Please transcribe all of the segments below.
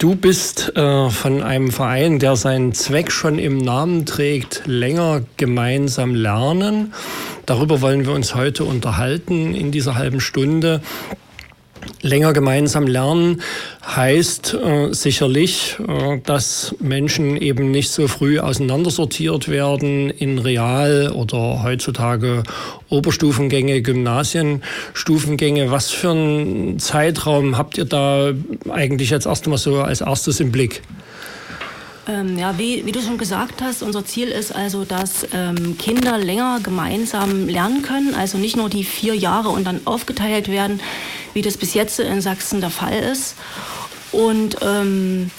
Du bist äh, von einem Verein, der seinen Zweck schon im Namen trägt, länger gemeinsam lernen. Darüber wollen wir uns heute unterhalten in dieser halben Stunde. Länger gemeinsam lernen heißt äh, sicherlich, äh, dass Menschen eben nicht so früh auseinandersortiert werden in Real- oder heutzutage Oberstufengänge, Gymnasienstufengänge. Was für einen Zeitraum habt ihr da eigentlich jetzt erst einmal so als erstes im Blick? Ähm, ja, wie, wie, du schon gesagt hast, unser Ziel ist also, dass ähm, Kinder länger gemeinsam lernen können, also nicht nur die vier Jahre und dann aufgeteilt werden, wie das bis jetzt in Sachsen der Fall ist. Und ähm,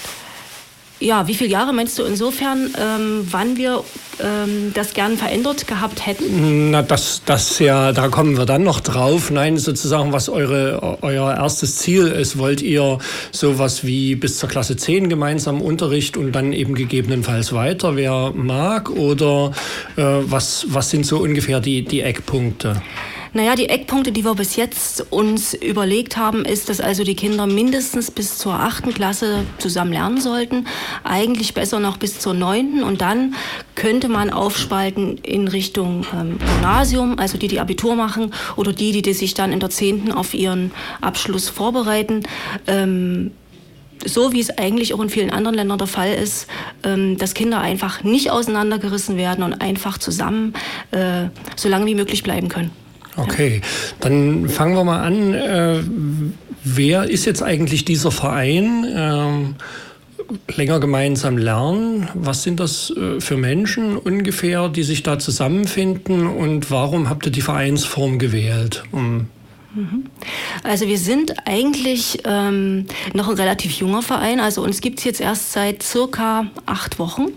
ja, wie viele Jahre meinst du insofern, ähm, wann wir ähm, das gern verändert gehabt hätten? Na, das, das ja, da kommen wir dann noch drauf. Nein, sozusagen, was eure, euer erstes Ziel ist. Wollt ihr sowas wie bis zur Klasse 10 gemeinsam Unterricht und dann eben gegebenenfalls weiter, wer mag? Oder äh, was, was sind so ungefähr die, die Eckpunkte? Naja, die Eckpunkte, die wir bis jetzt uns überlegt haben, ist, dass also die Kinder mindestens bis zur achten Klasse zusammen lernen sollten. Eigentlich besser noch bis zur neunten. Und dann könnte man aufspalten in Richtung ähm, Gymnasium, also die, die Abitur machen oder die, die, die sich dann in der zehnten auf ihren Abschluss vorbereiten. Ähm, so wie es eigentlich auch in vielen anderen Ländern der Fall ist, ähm, dass Kinder einfach nicht auseinandergerissen werden und einfach zusammen äh, so lange wie möglich bleiben können. Okay, dann fangen wir mal an. Äh, wer ist jetzt eigentlich dieser Verein? Ähm, länger gemeinsam lernen. Was sind das äh, für Menschen ungefähr, die sich da zusammenfinden und warum habt ihr die Vereinsform gewählt? Um. Also wir sind eigentlich ähm, noch ein relativ junger Verein. Also uns gibt es jetzt erst seit circa acht Wochen.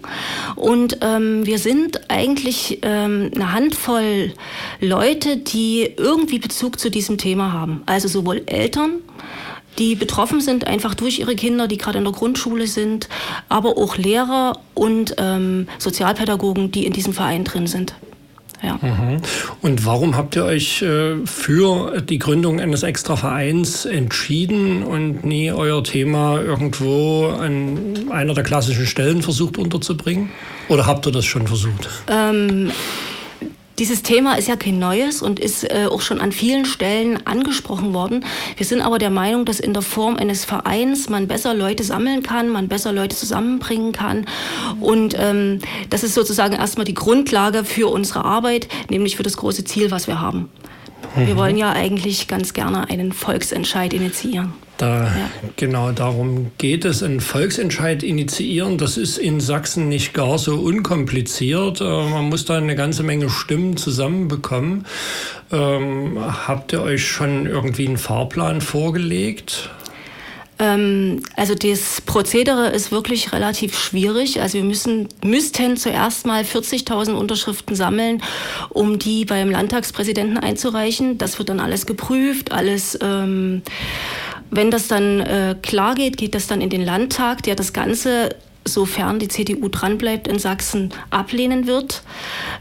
Und ähm, wir sind eigentlich ähm, eine Handvoll Leute, die irgendwie Bezug zu diesem Thema haben. Also sowohl Eltern, die betroffen sind, einfach durch ihre Kinder, die gerade in der Grundschule sind, aber auch Lehrer und ähm, Sozialpädagogen, die in diesem Verein drin sind. Ja. Mhm. Und warum habt ihr euch äh, für die Gründung eines extra Vereins entschieden und nie euer Thema irgendwo an einer der klassischen Stellen versucht unterzubringen? Oder habt ihr das schon versucht? Ähm, dieses Thema ist ja kein neues und ist äh, auch schon an vielen Stellen angesprochen worden. Wir sind aber der Meinung, dass in der Form eines Vereins man besser Leute sammeln kann, man besser Leute zusammenbringen kann. Und ähm, das ist sozusagen erstmal die Grundlage für unsere Arbeit, nämlich für das große Ziel, was wir haben. Wir mhm. wollen ja eigentlich ganz gerne einen Volksentscheid initiieren. Da, ja. Genau darum geht es. Ein Volksentscheid initiieren, das ist in Sachsen nicht gar so unkompliziert. Äh, man muss da eine ganze Menge Stimmen zusammenbekommen. Ähm, habt ihr euch schon irgendwie einen Fahrplan vorgelegt? Ähm, also das Prozedere ist wirklich relativ schwierig. Also wir müssen, müssten zuerst mal 40.000 Unterschriften sammeln, um die beim Landtagspräsidenten einzureichen. Das wird dann alles geprüft, alles ähm, wenn das dann äh, klar geht, geht das dann in den Landtag, der das Ganze sofern die CDU dranbleibt, in Sachsen ablehnen wird.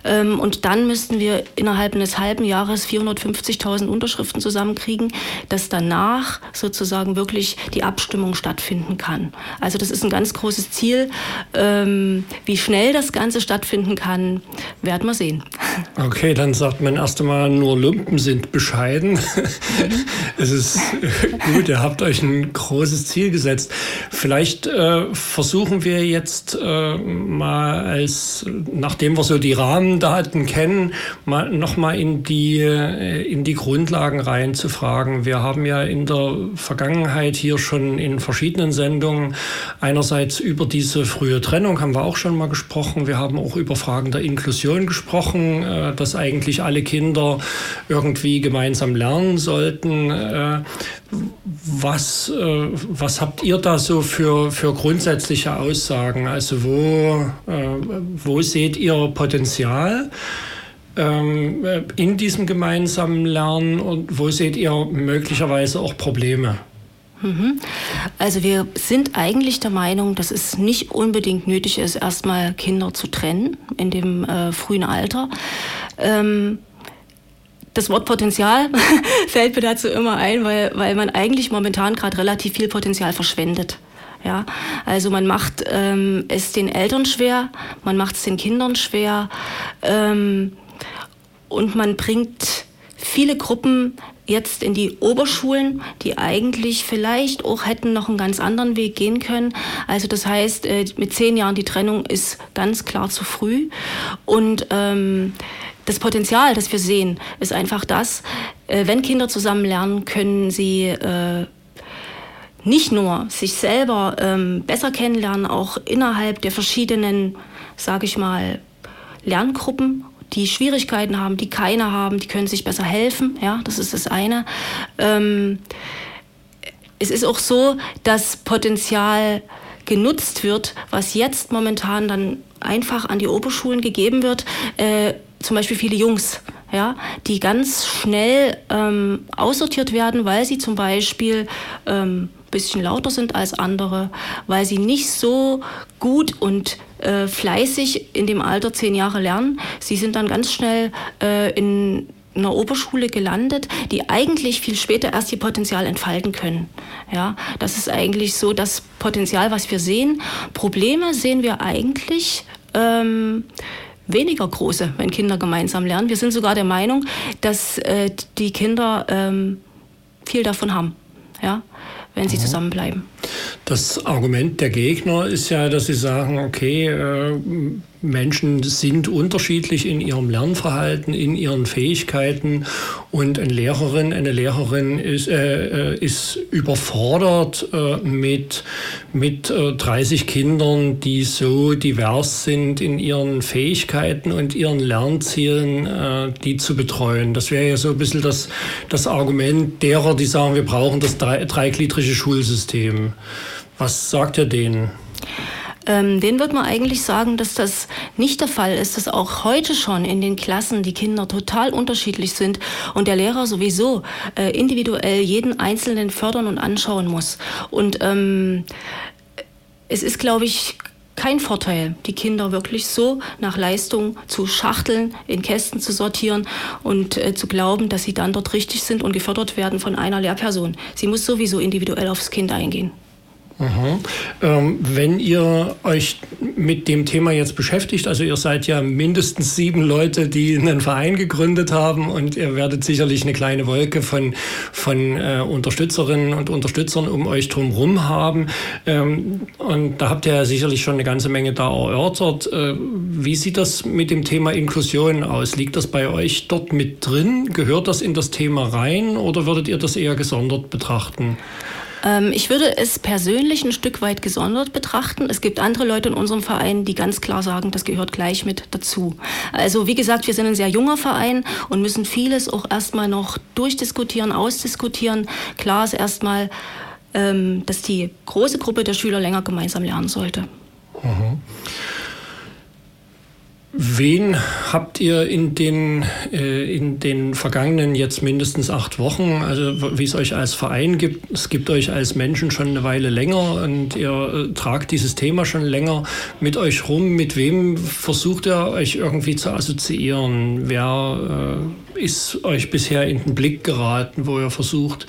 Ähm, und dann müssten wir innerhalb eines halben Jahres 450.000 Unterschriften zusammenkriegen, dass danach sozusagen wirklich die Abstimmung stattfinden kann. Also das ist ein ganz großes Ziel. Ähm, wie schnell das Ganze stattfinden kann, werden wir sehen. Okay, dann sagt man erst einmal, nur Lumpen sind bescheiden. es ist gut, ihr habt euch ein großes Ziel gesetzt. Vielleicht äh, versuchen wir wir jetzt äh, mal als, nachdem wir so die Rahmendaten kennen, mal nochmal in die, äh, in die Grundlagen reinzufragen. Wir haben ja in der Vergangenheit hier schon in verschiedenen Sendungen einerseits über diese frühe Trennung haben wir auch schon mal gesprochen. Wir haben auch über Fragen der Inklusion gesprochen, äh, dass eigentlich alle Kinder irgendwie gemeinsam lernen sollten. Äh, was, äh, was habt ihr da so für, für grundsätzliche Aussagen? Also wo, äh, wo seht ihr Potenzial ähm, in diesem gemeinsamen Lernen und wo seht ihr möglicherweise auch Probleme? Mhm. Also wir sind eigentlich der Meinung, dass es nicht unbedingt nötig ist, erstmal Kinder zu trennen in dem äh, frühen Alter. Ähm, das Wort Potenzial fällt mir dazu immer ein, weil, weil man eigentlich momentan gerade relativ viel Potenzial verschwendet. Ja, also man macht ähm, es den Eltern schwer, man macht es den Kindern schwer ähm, und man bringt viele Gruppen jetzt in die Oberschulen, die eigentlich vielleicht auch hätten noch einen ganz anderen Weg gehen können. Also das heißt, äh, mit zehn Jahren die Trennung ist ganz klar zu früh und ähm, das Potenzial, das wir sehen, ist einfach das, äh, wenn Kinder zusammen lernen, können sie äh, nicht nur sich selber ähm, besser kennenlernen, auch innerhalb der verschiedenen, sage ich mal, Lerngruppen, die Schwierigkeiten haben, die keine haben, die können sich besser helfen. Ja, das ist das eine. Ähm, es ist auch so, dass Potenzial genutzt wird, was jetzt momentan dann einfach an die Oberschulen gegeben wird. Äh, zum Beispiel viele Jungs, ja, die ganz schnell ähm, aussortiert werden, weil sie zum Beispiel ähm, bisschen lauter sind als andere, weil sie nicht so gut und äh, fleißig in dem Alter zehn Jahre lernen. Sie sind dann ganz schnell äh, in einer Oberschule gelandet, die eigentlich viel später erst ihr Potenzial entfalten können. Ja, das ist eigentlich so das Potenzial, was wir sehen. Probleme sehen wir eigentlich ähm, weniger große, wenn Kinder gemeinsam lernen. Wir sind sogar der Meinung, dass äh, die Kinder ähm, viel davon haben. Ja, wenn sie mhm. zusammenbleiben. Das Argument der Gegner ist ja, dass sie sagen, okay, äh, Menschen sind unterschiedlich in ihrem Lernverhalten, in ihren Fähigkeiten und eine Lehrerin, eine Lehrerin ist, äh, äh ist überfordert äh, mit, mit äh, 30 Kindern, die so divers sind in ihren Fähigkeiten und ihren Lernzielen, äh, die zu betreuen. Das wäre ja so ein bisschen das, das Argument derer, die sagen, wir brauchen das dreigliedrige Schulsystem. Was sagt ihr denen? Ähm, denen wird man eigentlich sagen, dass das nicht der Fall ist, dass auch heute schon in den Klassen die Kinder total unterschiedlich sind und der Lehrer sowieso äh, individuell jeden Einzelnen fördern und anschauen muss. Und ähm, es ist, glaube ich, kein Vorteil, die Kinder wirklich so nach Leistung zu schachteln, in Kästen zu sortieren und äh, zu glauben, dass sie dann dort richtig sind und gefördert werden von einer Lehrperson. Sie muss sowieso individuell aufs Kind eingehen. Ähm, wenn ihr euch mit dem Thema jetzt beschäftigt, also ihr seid ja mindestens sieben Leute, die einen Verein gegründet haben und ihr werdet sicherlich eine kleine Wolke von, von äh, Unterstützerinnen und Unterstützern um euch drumherum haben. Ähm, und da habt ihr ja sicherlich schon eine ganze Menge da erörtert. Äh, wie sieht das mit dem Thema Inklusion aus? Liegt das bei euch dort mit drin? Gehört das in das Thema rein oder würdet ihr das eher gesondert betrachten? Ähm, ich würde es persönlich ein Stück weit gesondert betrachten. Es gibt andere Leute in unserem Verein, die ganz klar sagen, das gehört gleich mit dazu. Also wie gesagt, wir sind ein sehr junger Verein und müssen vieles auch erstmal noch durchdiskutieren, ausdiskutieren. Klar ist erstmal, ähm, dass die große Gruppe der Schüler länger gemeinsam lernen sollte. Mhm. Wen habt ihr in den, äh, in den vergangenen jetzt mindestens acht Wochen, also wie es euch als Verein gibt, es gibt euch als Menschen schon eine Weile länger und ihr äh, tragt dieses Thema schon länger mit euch rum. Mit wem versucht ihr euch irgendwie zu assoziieren? Wer äh, ist euch bisher in den Blick geraten, wo ihr versucht,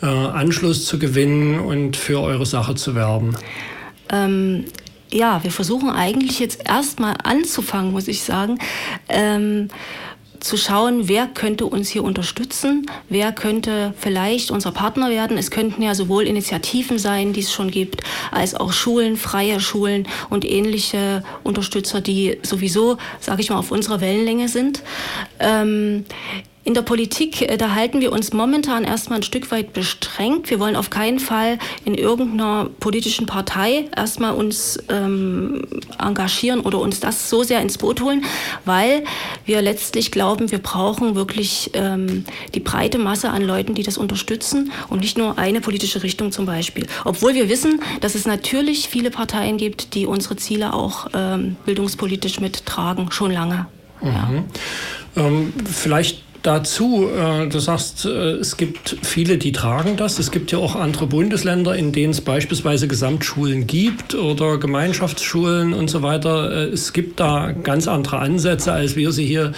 äh, Anschluss zu gewinnen und für eure Sache zu werben? Ähm ja, wir versuchen eigentlich jetzt erstmal anzufangen, muss ich sagen. Ähm, zu schauen, wer könnte uns hier unterstützen, wer könnte vielleicht unser Partner werden. Es könnten ja sowohl Initiativen sein, die es schon gibt, als auch Schulen, freie Schulen und ähnliche Unterstützer, die sowieso, sage ich mal, auf unserer Wellenlänge sind. Ähm, in der Politik, äh, da halten wir uns momentan erstmal ein Stück weit bestrengt. Wir wollen auf keinen Fall in irgendeiner politischen Partei erstmal uns ähm, engagieren oder uns das so sehr ins Boot holen, weil wir letztlich glauben, wir brauchen wirklich ähm, die breite Masse an Leuten, die das unterstützen und nicht nur eine politische Richtung zum Beispiel. Obwohl wir wissen, dass es natürlich viele Parteien gibt, die unsere Ziele auch ähm, bildungspolitisch mittragen, schon lange. Mhm. Ja. Ähm, vielleicht dazu, äh, du sagst, äh, es gibt viele, die tragen das. Es gibt ja auch andere Bundesländer, in denen es beispielsweise Gesamtschulen gibt oder Gemeinschaftsschulen und so weiter. Äh, es gibt da ganz andere Ansätze, als wir sie hier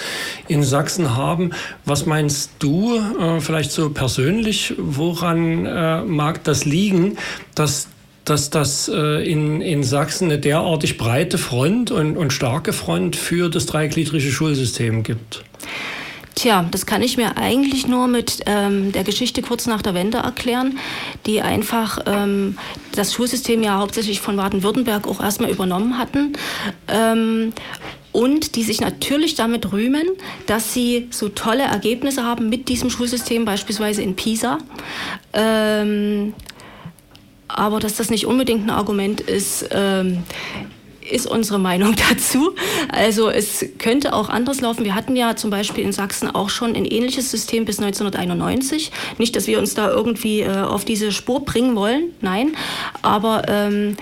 in Sachsen haben. Was meinst du, vielleicht so persönlich, woran mag das liegen, dass dass das in, in Sachsen eine derartig breite Front und, und starke Front für das dreigliedrige Schulsystem gibt? Tja, das kann ich mir eigentlich nur mit ähm, der Geschichte kurz nach der Wende erklären, die einfach ähm, das Schulsystem ja hauptsächlich von Baden-Württemberg auch erstmal übernommen hatten. Ähm, und die sich natürlich damit rühmen, dass sie so tolle Ergebnisse haben mit diesem Schulsystem, beispielsweise in Pisa. Ähm, aber dass das nicht unbedingt ein Argument ist, ähm, ist unsere Meinung dazu. Also es könnte auch anders laufen. Wir hatten ja zum Beispiel in Sachsen auch schon ein ähnliches System bis 1991. Nicht, dass wir uns da irgendwie äh, auf diese Spur bringen wollen, nein. Aber ähm,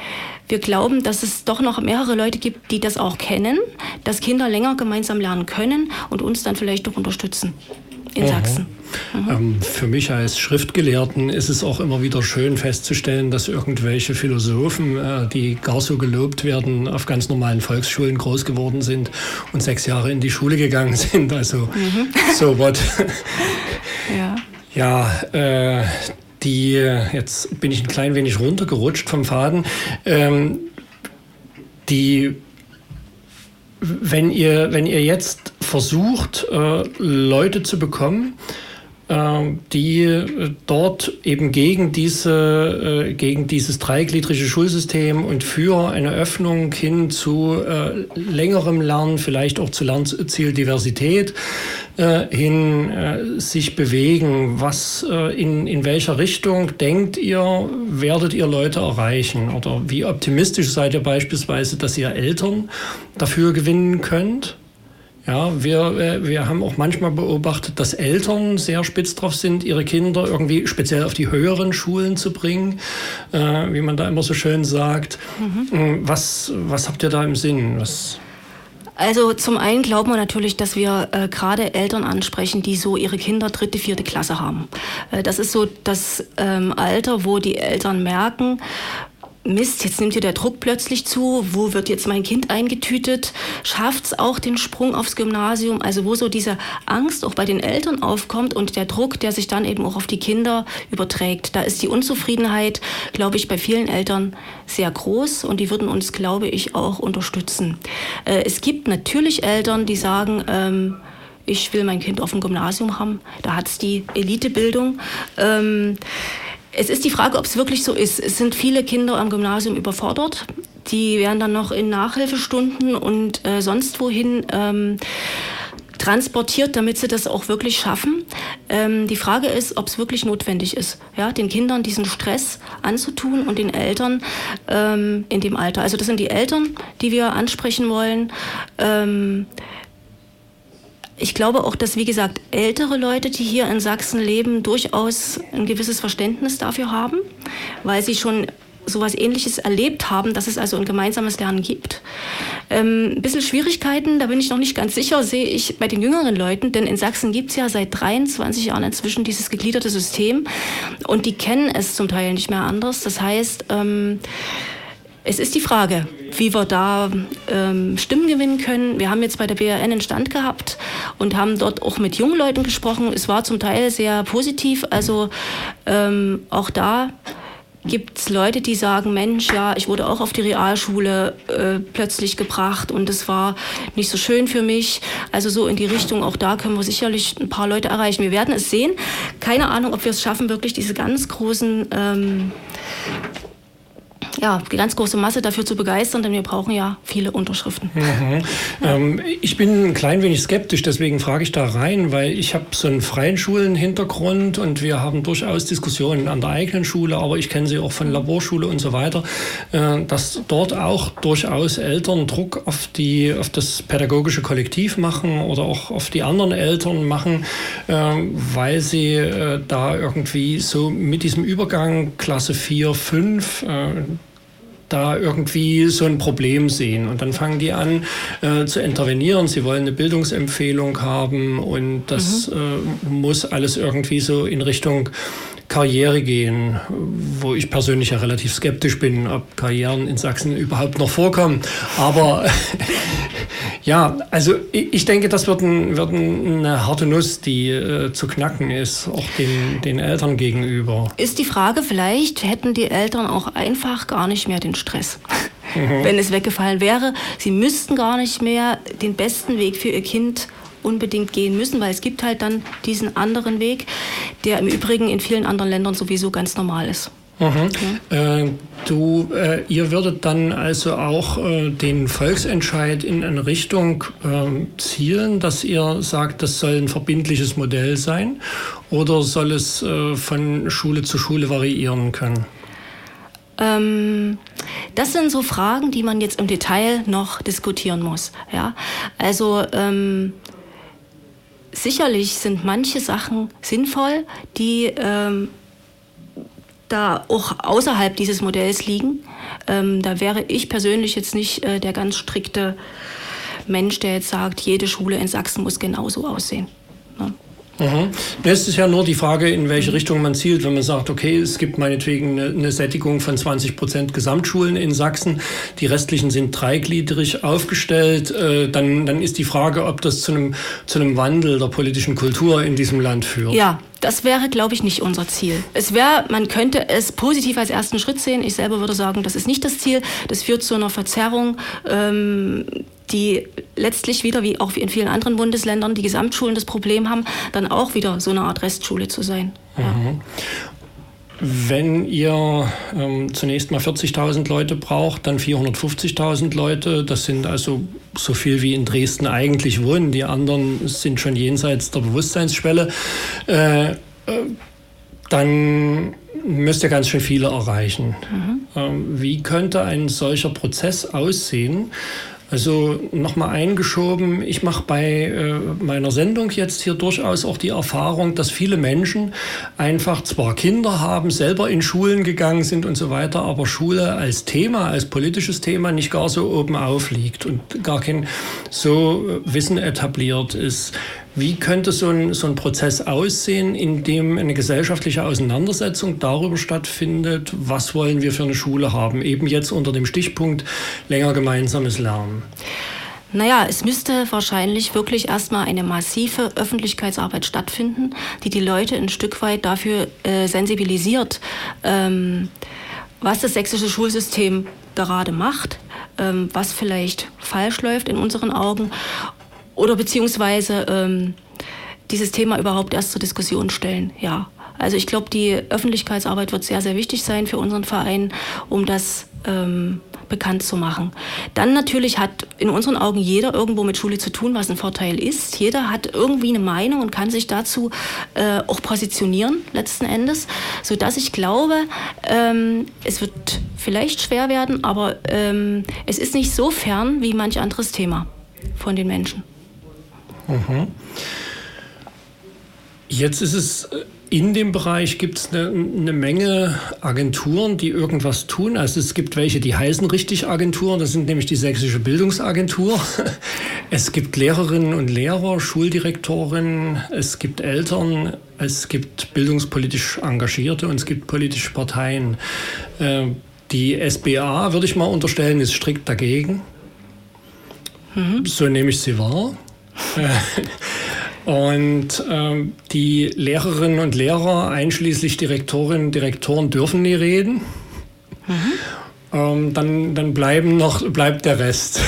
wir glauben, dass es doch noch mehrere Leute gibt, die das auch kennen, dass Kinder länger gemeinsam lernen können und uns dann vielleicht auch unterstützen in. Sachsen. Mhm. Ähm, für mich als Schriftgelehrten ist es auch immer wieder schön festzustellen, dass irgendwelche Philosophen, äh, die gar so gelobt werden, auf ganz normalen Volksschulen groß geworden sind und sechs Jahre in die Schule gegangen sind. Also mhm. so what. ja. Ja, äh, die, jetzt bin ich ein klein wenig runtergerutscht vom Faden, ähm, die wenn ihr, wenn ihr jetzt versucht, äh, Leute zu bekommen, ähm, die äh, dort eben gegen, diese, äh, gegen dieses dreigliedrige Schulsystem und für eine Öffnung hin zu äh, längerem Lernen, vielleicht auch zu Lernzieldiversität hin sich bewegen. Was, in, in welcher Richtung denkt ihr, werdet ihr Leute erreichen? Oder wie optimistisch seid ihr beispielsweise, dass ihr Eltern dafür gewinnen könnt? Ja, wir, äh, wir haben auch manchmal beobachtet, dass Eltern sehr spitz drauf sind, ihre Kinder irgendwie speziell auf die höheren Schulen zu bringen, äh, wie man da immer so schön sagt. Mhm. Hm, was, was habt ihr da im Sinn? Was also zum einen glauben wir natürlich, dass wir äh, gerade Eltern ansprechen, die so ihre Kinder dritte, vierte Klasse haben. Äh, das ist so das ähm, Alter, wo die Eltern merken, Mist, jetzt nimmt hier der Druck plötzlich zu, wo wird jetzt mein Kind eingetütet? Schafft es auch den Sprung aufs Gymnasium? Also wo so diese Angst auch bei den Eltern aufkommt und der Druck, der sich dann eben auch auf die Kinder überträgt. Da ist die Unzufriedenheit, glaube ich, bei vielen Eltern sehr groß und die würden uns, glaube ich, auch unterstützen. Äh, es gibt natürlich Eltern, die sagen, ähm, ich will mein Kind auf dem Gymnasium haben. Da hat es die Elitebildung. Ähm, es ist die Frage, ob es wirklich so ist. Es sind viele Kinder am Gymnasium überfordert. Die werden dann noch in Nachhilfestunden und äh, sonst wohin ähm, transportiert, damit sie das auch wirklich schaffen. Ähm, die Frage ist, ob es wirklich notwendig ist, ja, den Kindern diesen Stress anzutun und den Eltern ähm, in dem Alter. Also das sind die Eltern, die wir ansprechen wollen. Ähm, ich glaube auch, dass, wie gesagt, ältere Leute, die hier in Sachsen leben, durchaus ein gewisses Verständnis dafür haben, weil sie schon sowas Ähnliches erlebt haben, dass es also ein gemeinsames Lernen gibt. Ähm, ein bisschen Schwierigkeiten, da bin ich noch nicht ganz sicher, sehe ich bei den jüngeren Leuten, denn in Sachsen gibt es ja seit 23 Jahren inzwischen dieses gegliederte System und die kennen es zum Teil nicht mehr anders. Das heißt, ähm, es ist die Frage, wie wir da ähm, Stimmen gewinnen können. Wir haben jetzt bei der BRN einen Stand gehabt und haben dort auch mit jungen Leuten gesprochen. Es war zum Teil sehr positiv. Also ähm, auch da gibt es Leute, die sagen, Mensch, ja, ich wurde auch auf die Realschule äh, plötzlich gebracht und es war nicht so schön für mich. Also so in die Richtung, auch da können wir sicherlich ein paar Leute erreichen. Wir werden es sehen. Keine Ahnung, ob wir es schaffen, wirklich diese ganz großen ähm, ja, die ganz große Masse dafür zu begeistern, denn wir brauchen ja viele Unterschriften. Mhm. Ja. Ähm, ich bin ein klein wenig skeptisch, deswegen frage ich da rein, weil ich habe so einen freien Schulenhintergrund und wir haben durchaus Diskussionen an der eigenen Schule, aber ich kenne sie auch von Laborschule und so weiter, äh, dass dort auch durchaus Eltern Druck auf, die, auf das pädagogische Kollektiv machen oder auch auf die anderen Eltern machen, äh, weil sie äh, da irgendwie so mit diesem Übergang Klasse 4, 5, da irgendwie so ein Problem sehen. Und dann fangen die an äh, zu intervenieren. Sie wollen eine Bildungsempfehlung haben und das mhm. äh, muss alles irgendwie so in Richtung Karriere gehen, wo ich persönlich ja relativ skeptisch bin, ob Karrieren in Sachsen überhaupt noch vorkommen. Aber ja, also ich denke, das wird, ein, wird eine harte Nuss, die äh, zu knacken ist, auch den, den Eltern gegenüber. Ist die Frage, vielleicht hätten die Eltern auch einfach gar nicht mehr den Stress. Mhm. Wenn es weggefallen wäre, sie müssten gar nicht mehr den besten Weg für ihr Kind unbedingt gehen müssen, weil es gibt halt dann diesen anderen Weg, der im Übrigen in vielen anderen Ländern sowieso ganz normal ist. Mhm. Ja. Äh, du, äh, ihr würdet dann also auch äh, den Volksentscheid in eine Richtung ähm, zielen, dass ihr sagt, das soll ein verbindliches Modell sein, oder soll es äh, von Schule zu Schule variieren können? Ähm, das sind so Fragen, die man jetzt im Detail noch diskutieren muss. Ja, also ähm, sicherlich sind manche Sachen sinnvoll, die ähm, da auch außerhalb dieses Modells liegen. Ähm, da wäre ich persönlich jetzt nicht äh, der ganz strikte Mensch, der jetzt sagt, jede Schule in Sachsen muss genauso aussehen. Ne? Mhm. Es ist ja nur die Frage, in welche Richtung man zielt. Wenn man sagt, okay, es gibt meinetwegen eine, Sättigung von 20 Prozent Gesamtschulen in Sachsen, die restlichen sind dreigliedrig aufgestellt, äh, dann, dann ist die Frage, ob das zu einem, zu einem Wandel der politischen Kultur in diesem Land führt. Ja, das wäre, glaube ich, nicht unser Ziel. Es wäre, man könnte es positiv als ersten Schritt sehen. Ich selber würde sagen, das ist nicht das Ziel. Das führt zu einer Verzerrung. Ähm, die letztlich wieder, wie auch in vielen anderen Bundesländern, die Gesamtschulen das Problem haben, dann auch wieder so eine Art Restschule zu sein. Mhm. Wenn ihr ähm, zunächst mal 40.000 Leute braucht, dann 450.000 Leute, das sind also so viel wie in Dresden eigentlich wohnen. Die anderen sind schon jenseits der Bewusstseinsschwelle. Äh, äh, dann müsst ihr ganz schön viele erreichen. Mhm. Ähm, wie könnte ein solcher Prozess aussehen? Also nochmal eingeschoben, ich mache bei äh, meiner Sendung jetzt hier durchaus auch die Erfahrung, dass viele Menschen einfach zwar Kinder haben, selber in Schulen gegangen sind und so weiter, aber Schule als Thema, als politisches Thema nicht gar so oben aufliegt und gar kein so Wissen etabliert ist. Wie könnte so ein, so ein Prozess aussehen, in dem eine gesellschaftliche Auseinandersetzung darüber stattfindet, was wollen wir für eine Schule haben? Eben jetzt unter dem Stichpunkt länger gemeinsames Lernen. Naja, es müsste wahrscheinlich wirklich erstmal eine massive Öffentlichkeitsarbeit stattfinden, die die Leute ein Stück weit dafür äh, sensibilisiert, ähm, was das sächsische Schulsystem gerade macht, ähm, was vielleicht falsch läuft in unseren Augen oder beziehungsweise ähm, dieses Thema überhaupt erst zur Diskussion stellen. Ja, also ich glaube, die Öffentlichkeitsarbeit wird sehr, sehr wichtig sein für unseren Verein, um das ähm, bekannt zu machen. Dann natürlich hat in unseren Augen jeder irgendwo mit Schule zu tun, was ein Vorteil ist. Jeder hat irgendwie eine Meinung und kann sich dazu äh, auch positionieren, letzten Endes, sodass ich glaube, ähm, es wird vielleicht schwer werden, aber ähm, es ist nicht so fern wie manch anderes Thema von den Menschen. Mhm. Jetzt ist es äh, in dem Bereich gibt es eine, eine, Menge Agenturen, die irgendwas tun. Also es gibt welche, die heißen richtig Agenturen. Das sind nämlich die Sächsische Bildungsagentur. Es gibt Lehrerinnen und Lehrer, Schuldirektorinnen, es gibt Eltern, es gibt bildungspolitisch Engagierte und es gibt politische Parteien. Äh, die SBA, würde ich mal unterstellen, ist strikt dagegen. Mhm. So nehme ich sie wahr. Und ähm, die Lehrerinnen und Lehrer, einschließlich Direktorinnen und Direktoren, dürfen nie reden. Mhm. Ähm, dann, dann bleiben noch, bleibt der Rest.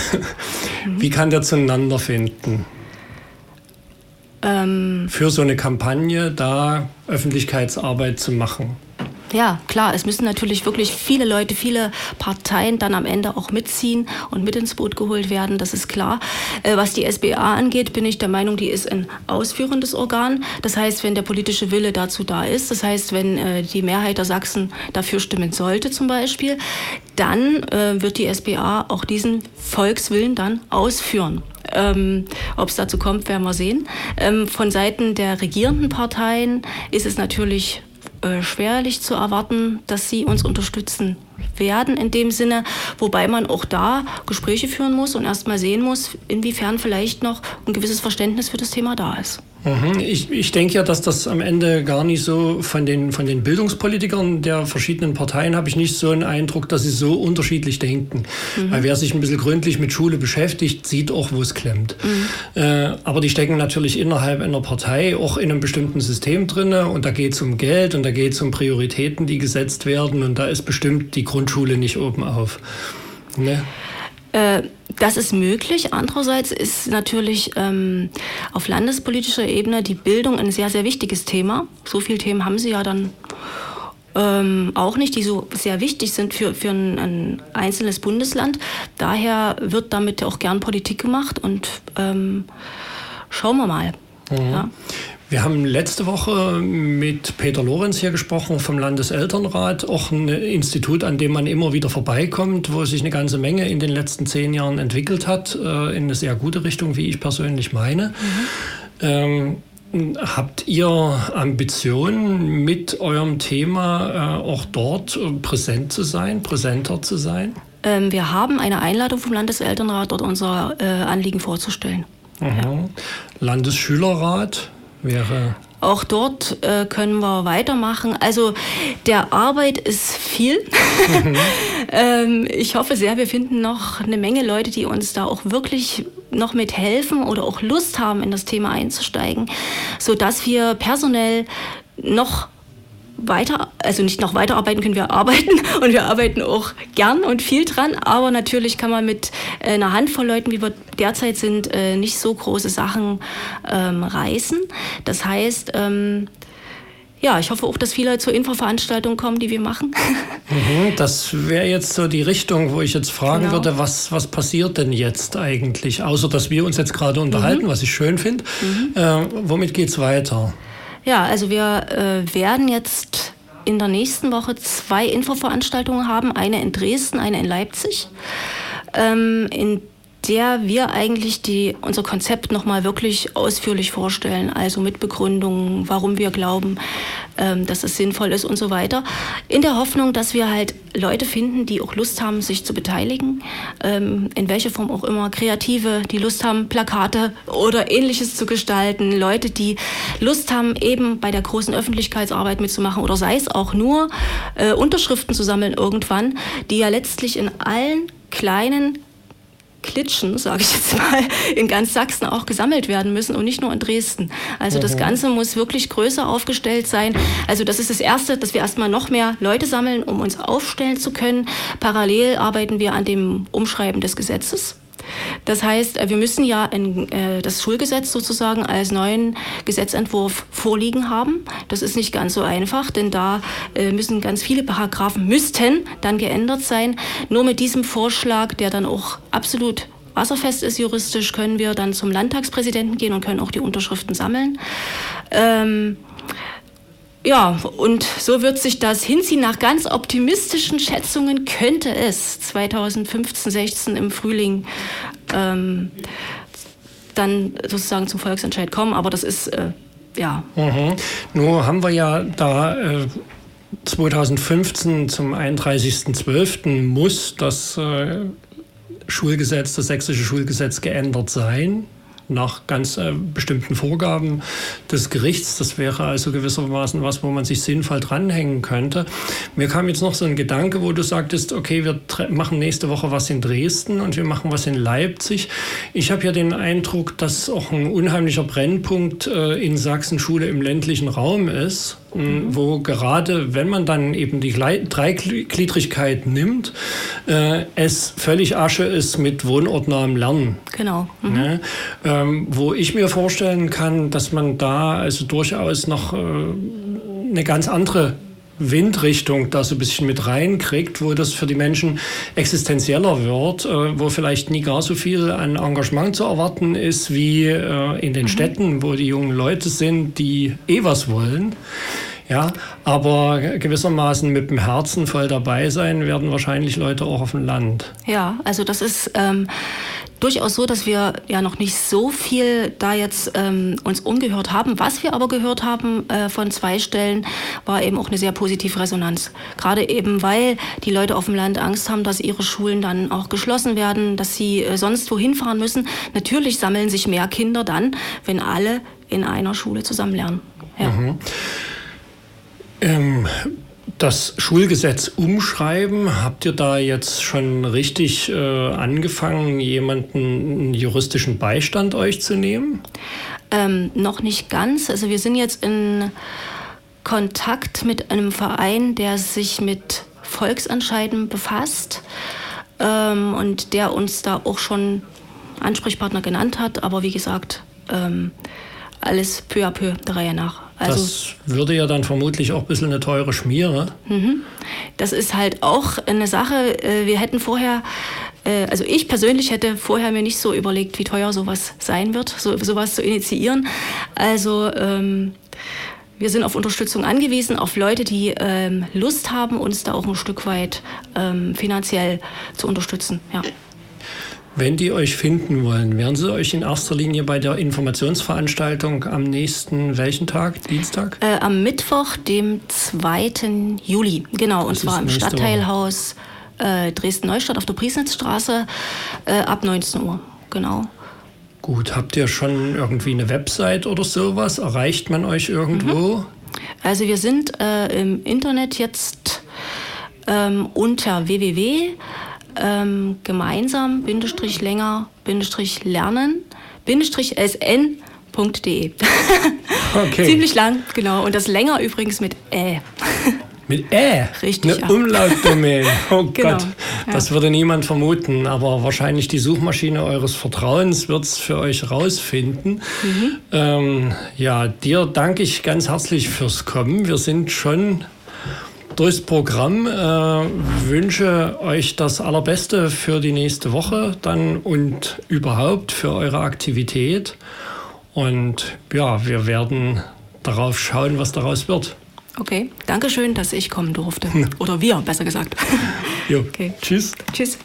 Mhm. Wie kann der zueinander finden? Ähm. Für so eine Kampagne da Öffentlichkeitsarbeit zu machen. Ja, klar, es müssen natürlich wirklich viele Leute, viele Parteien dann am Ende auch mitziehen und mit ins Boot geholt werden, das ist klar. Äh, was die SBA angeht, bin ich der Meinung, die ist ein ausführendes Organ. Das heißt, wenn der politische Wille dazu da ist, das heißt, wenn äh, die Mehrheit der Sachsen dafür stimmen sollte zum Beispiel, dann äh, wird die SBA auch diesen Volkswillen dann ausführen. Ähm, Ob es dazu kommt, werden wir sehen. Ähm, von Seiten der regierenden Parteien ist es natürlich äh, schwerlich zu erwarten, dass sie uns unterstützen werden in dem Sinne, wobei man auch da Gespräche führen muss und erstmal sehen muss, inwiefern vielleicht noch ein gewisses Verständnis für das Thema da ist. Mhm. Ich, ich denke ja, dass das am Ende gar nicht so von den, von den Bildungspolitikern der verschiedenen Parteien habe ich nicht so einen Eindruck, dass sie so unterschiedlich denken. Mhm. Weil wer sich ein bisschen gründlich mit Schule beschäftigt, sieht auch, wo es klemmt. Mhm. Äh, aber die stecken natürlich innerhalb einer Partei auch in einem bestimmten System drin und da geht es um Geld und da geht es um Prioritäten, die gesetzt werden und da ist bestimmt die Grundschule nicht oben auf. Ne? Äh, das ist möglich. Andererseits ist natürlich ähm, auf landespolitischer Ebene die Bildung ein sehr, sehr wichtiges Thema. So viele Themen haben Sie ja dann ähm, auch nicht, die so sehr wichtig sind für, für ein, ein, einzelnes Bundesland. Daher wird damit auch gern Politik gemacht und ähm, schauen wir mal. Mhm. Ja. Wir haben letzte Woche mit Peter Lorenz hier gesprochen vom Landeselternrat, auch ein Institut, an dem man immer wieder vorbeikommt, wo sich eine ganze Menge in den letzten zehn Jahren entwickelt hat, äh, in eine sehr gute Richtung, wie ich persönlich meine. Mhm. Ähm, Habt ihr Ambitionen, mit eurem Thema äh, auch dort präsent zu sein, präsenter zu sein? Ähm, wir haben eine Einladung vom Landeselternrat, dort unser äh, Anliegen vorzustellen. Mhm. Ja. Landesschülerrat? Wäre? Auch dort äh, können wir weitermachen. Also der Arbeit ist viel. Mhm. ähm, ich hoffe sehr, wir finden noch eine Menge Leute, die uns da auch wirklich noch mit helfen oder auch Lust haben, in das Thema einzusteigen, sodass wir personell noch weiter, also nicht noch weiterarbeiten können, wir arbeiten und wir arbeiten auch gern und viel dran, aber natürlich kann man mit äh, einer Handvoll Leuten, wie wir derzeit sind, äh, nicht so große Sachen ähm, reißen. Das heißt, ähm, ja, ich hoffe auch, dass viele zur Infoveranstaltung kommen, die wir machen. Mhm, das wäre jetzt so die Richtung, wo ich jetzt fragen genau. würde, was, was passiert denn jetzt eigentlich? Außer, dass wir uns jetzt gerade unterhalten, mhm. was ich schön finde. Mhm. Äh, womit geht es weiter? Ja, also wir äh, werden jetzt in der nächsten Woche zwei Infoveranstaltungen haben, eine in Dresden, eine in Leipzig, ähm, in der wir eigentlich die, unser Konzept nochmal wirklich ausführlich vorstellen, also mit Begründungen, warum wir glauben, dass es sinnvoll ist und so weiter. In der Hoffnung, dass wir halt Leute finden, die auch Lust haben, sich zu beteiligen, ähm, in welcher Form auch immer, Kreative, die Lust haben, Plakate oder ähnliches zu gestalten, Leute, die Lust haben, eben bei der großen Öffentlichkeitsarbeit mitzumachen oder sei es auch nur äh, Unterschriften zu sammeln irgendwann, die ja letztlich in allen kleinen Klitschen, sage ich jetzt mal, in ganz Sachsen auch gesammelt werden müssen und nicht nur in Dresden. Also mhm. das Ganze muss wirklich größer aufgestellt sein. Also das ist das Erste, dass wir erstmal noch mehr Leute sammeln, um uns aufstellen zu können. Parallel arbeiten wir an dem Umschreiben des Gesetzes. Das heißt, äh, wir müssen ja in, äh, das Schulgesetz sozusagen als neuen Gesetzentwurf vorliegen haben. Das ist nicht ganz so einfach, denn da äh, müssen ganz viele Paragraphen müssten dann geändert sein. Nur mit diesem Vorschlag, der dann auch absolut wasserfest ist juristisch, können wir dann zum Landtagspräsidenten gehen und können auch die Unterschriften sammeln. Ähm, ja, und so wird sich das hinziehen. Nach ganz optimistischen Schätzungen könnte es 2015, 16 im Frühling ähm, dann sozusagen zum Volksentscheid kommen. Aber das ist, äh, ja. Mhm. Nur haben wir ja da. Äh 2015 zum 31.12. muss das äh, Schulgesetz, das sächsische Schulgesetz geändert sein nach ganz äh, bestimmten Vorgaben des Gerichts. Das wäre also gewissermaßen was, wo man sich sinnvoll dranhängen könnte. Mir kam jetzt noch so ein Gedanke, wo du sagtest, okay, wir machen nächste Woche was in Dresden und wir machen was in Leipzig. Ich habe ja den Eindruck, dass auch ein unheimlicher Brennpunkt äh, in Sachsen Schule im ländlichen Raum ist wo gerade, wenn man dann eben die Dreigliedrigkeit nimmt, äh, es völlig Asche ist mit wohnortnahem Lernen. Genau. Mhm. Ja, ähm, wo ich mir vorstellen kann, dass man da also durchaus noch äh, eine ganz andere Windrichtung da so ein bisschen mit reinkriegt, wo das für die Menschen existenzieller wird, äh, wo vielleicht nie gar so viel an Engagement zu erwarten ist wie äh, in den mhm. Städten, wo die jungen Leute sind, die eh was wollen. Ja, aber gewissermaßen mit dem Herzen voll dabei sein werden wahrscheinlich Leute auch auf dem Land. Ja, also das ist ähm, durchaus so, dass wir ja noch nicht so viel da jetzt ähm, uns umgehört haben. Was wir aber gehört haben äh, von zwei Stellen, war eben auch eine sehr positive Resonanz. Gerade eben, weil die Leute auf dem Land Angst haben, dass ihre Schulen dann auch geschlossen werden, dass sie äh, sonst wohin fahren müssen. Natürlich sammeln sich mehr Kinder dann, wenn alle in einer Schule zusammen lernen. Ja. Mhm. Ähm, das Schulgesetz umschreiben, habt ihr da jetzt schon richtig äh, angefangen, jemanden juristischen Beistand euch zu nehmen? Ähm, noch nicht ganz. Also wir sind jetzt in Kontakt mit einem Verein, der sich mit Volksentscheiden befasst ähm, und der uns da auch schon Ansprechpartner genannt hat. Aber wie gesagt, ähm, alles peu à peu der Reihe nach. Also, das würde ja dann vermutlich auch ein bisschen eine teure Schmiere. Mhm. Das ist halt auch eine Sache. Äh, wir hätten vorher, äh, also ich persönlich hätte vorher mir nicht so überlegt, wie teuer sowas sein wird, so, sowas zu initiieren. Also ähm, wir sind auf Unterstützung angewiesen, auf Leute, die ähm, Lust haben, uns da auch ein Stück weit ähm, finanziell zu unterstützen. Ja. Wenn die euch finden wollen, werden sie euch in erster Linie bei der Informationsveranstaltung am nächsten, welchen Tag? Dienstag? Äh, am Mittwoch, dem 2. Juli, genau, und zwar im Stadtteilhaus äh, Dresden-Neustadt auf der Priesnitzstraße äh, ab 19 Uhr, genau. Gut, habt ihr schon irgendwie eine Website oder sowas? Erreicht man euch irgendwo? Mhm. Also wir sind äh, im Internet jetzt ähm, unter www ähm, gemeinsam, Bindestrich länger, Bindestrich lernen, Bindestrich sn.de. Okay. Ziemlich lang, genau. Und das länger übrigens mit Ä. Mit Ä? Richtig. Eine ja. Umlautdomain. Oh genau. Gott, das ja. würde niemand vermuten, aber wahrscheinlich die Suchmaschine eures Vertrauens wird es für euch rausfinden. Mhm. Ähm, ja, dir danke ich ganz herzlich fürs Kommen. Wir sind schon durchs Programm. Äh, wünsche euch das Allerbeste für die nächste Woche dann und überhaupt für eure Aktivität. Und ja, wir werden darauf schauen, was daraus wird. Okay, danke schön, dass ich kommen durfte. Oder wir, besser gesagt. Jo. Okay. Tschüss. Tschüss.